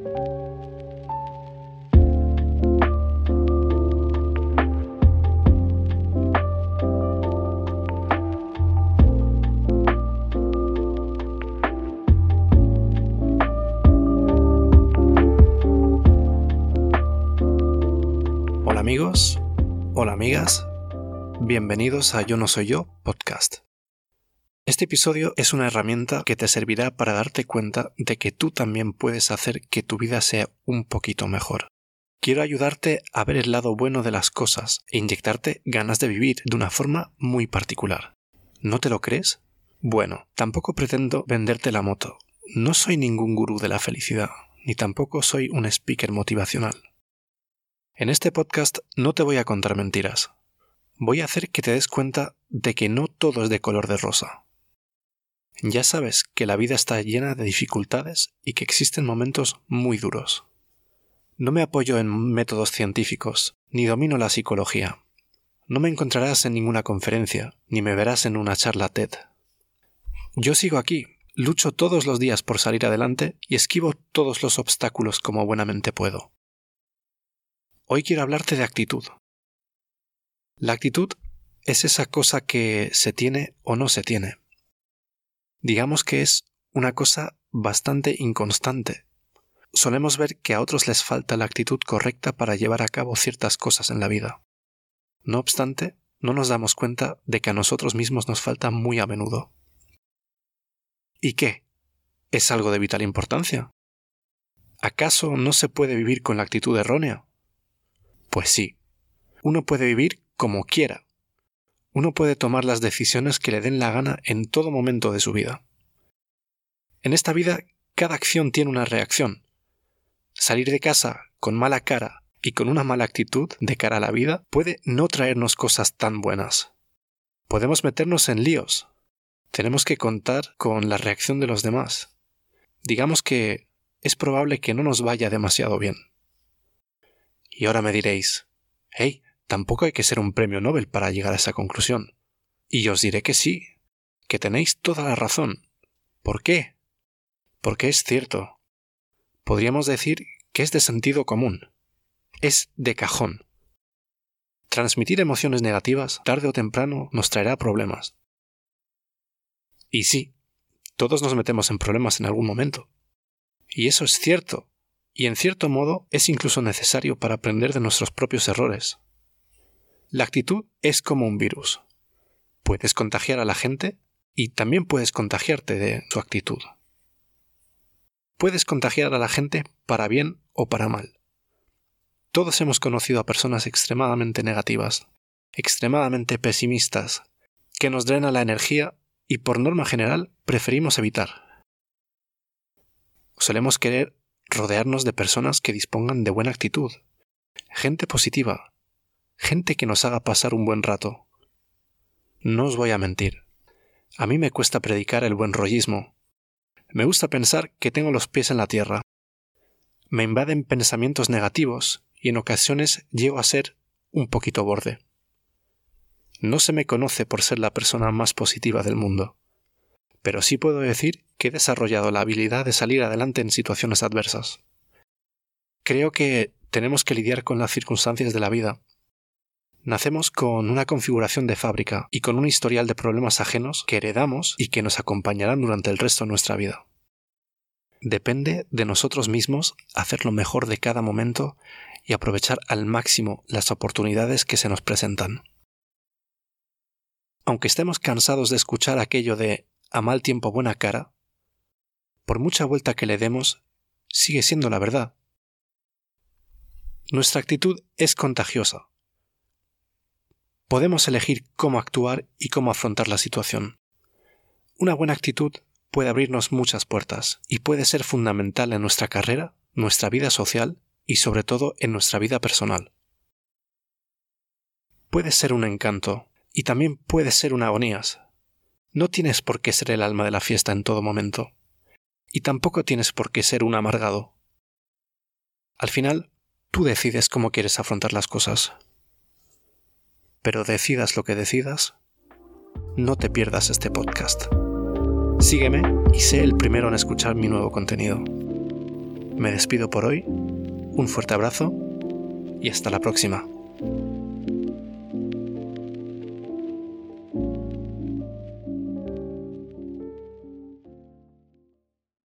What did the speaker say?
Hola amigos, hola amigas, bienvenidos a Yo no soy yo podcast. Este episodio es una herramienta que te servirá para darte cuenta de que tú también puedes hacer que tu vida sea un poquito mejor. Quiero ayudarte a ver el lado bueno de las cosas e inyectarte ganas de vivir de una forma muy particular. ¿No te lo crees? Bueno, tampoco pretendo venderte la moto. No soy ningún gurú de la felicidad, ni tampoco soy un speaker motivacional. En este podcast no te voy a contar mentiras. Voy a hacer que te des cuenta de que no todo es de color de rosa. Ya sabes que la vida está llena de dificultades y que existen momentos muy duros. No me apoyo en métodos científicos, ni domino la psicología. No me encontrarás en ninguna conferencia, ni me verás en una charla TED. Yo sigo aquí, lucho todos los días por salir adelante y esquivo todos los obstáculos como buenamente puedo. Hoy quiero hablarte de actitud. La actitud es esa cosa que se tiene o no se tiene. Digamos que es una cosa bastante inconstante. Solemos ver que a otros les falta la actitud correcta para llevar a cabo ciertas cosas en la vida. No obstante, no nos damos cuenta de que a nosotros mismos nos falta muy a menudo. ¿Y qué? ¿Es algo de vital importancia? ¿Acaso no se puede vivir con la actitud errónea? Pues sí, uno puede vivir como quiera. Uno puede tomar las decisiones que le den la gana en todo momento de su vida. En esta vida, cada acción tiene una reacción. Salir de casa con mala cara y con una mala actitud de cara a la vida puede no traernos cosas tan buenas. Podemos meternos en líos. Tenemos que contar con la reacción de los demás. Digamos que es probable que no nos vaya demasiado bien. Y ahora me diréis, hey, tampoco hay que ser un premio Nobel para llegar a esa conclusión. Y os diré que sí, que tenéis toda la razón. ¿Por qué? Porque es cierto. Podríamos decir que es de sentido común. Es de cajón. Transmitir emociones negativas, tarde o temprano, nos traerá problemas. Y sí, todos nos metemos en problemas en algún momento. Y eso es cierto, y en cierto modo es incluso necesario para aprender de nuestros propios errores. La actitud es como un virus. Puedes contagiar a la gente y también puedes contagiarte de su actitud. Puedes contagiar a la gente para bien o para mal. Todos hemos conocido a personas extremadamente negativas, extremadamente pesimistas, que nos drena la energía y por norma general preferimos evitar. Solemos querer rodearnos de personas que dispongan de buena actitud, gente positiva, gente que nos haga pasar un buen rato. No os voy a mentir. A mí me cuesta predicar el buen rollismo. Me gusta pensar que tengo los pies en la tierra. Me invaden pensamientos negativos y en ocasiones llego a ser un poquito borde. No se me conoce por ser la persona más positiva del mundo pero sí puedo decir que he desarrollado la habilidad de salir adelante en situaciones adversas. Creo que tenemos que lidiar con las circunstancias de la vida. Nacemos con una configuración de fábrica y con un historial de problemas ajenos que heredamos y que nos acompañarán durante el resto de nuestra vida. Depende de nosotros mismos hacer lo mejor de cada momento y aprovechar al máximo las oportunidades que se nos presentan. Aunque estemos cansados de escuchar aquello de a mal tiempo buena cara, por mucha vuelta que le demos, sigue siendo la verdad. Nuestra actitud es contagiosa. Podemos elegir cómo actuar y cómo afrontar la situación. Una buena actitud puede abrirnos muchas puertas y puede ser fundamental en nuestra carrera, nuestra vida social y sobre todo en nuestra vida personal. Puede ser un encanto y también puede ser un agonías, no tienes por qué ser el alma de la fiesta en todo momento, y tampoco tienes por qué ser un amargado. Al final, tú decides cómo quieres afrontar las cosas. Pero decidas lo que decidas, no te pierdas este podcast. Sígueme y sé el primero en escuchar mi nuevo contenido. Me despido por hoy, un fuerte abrazo y hasta la próxima.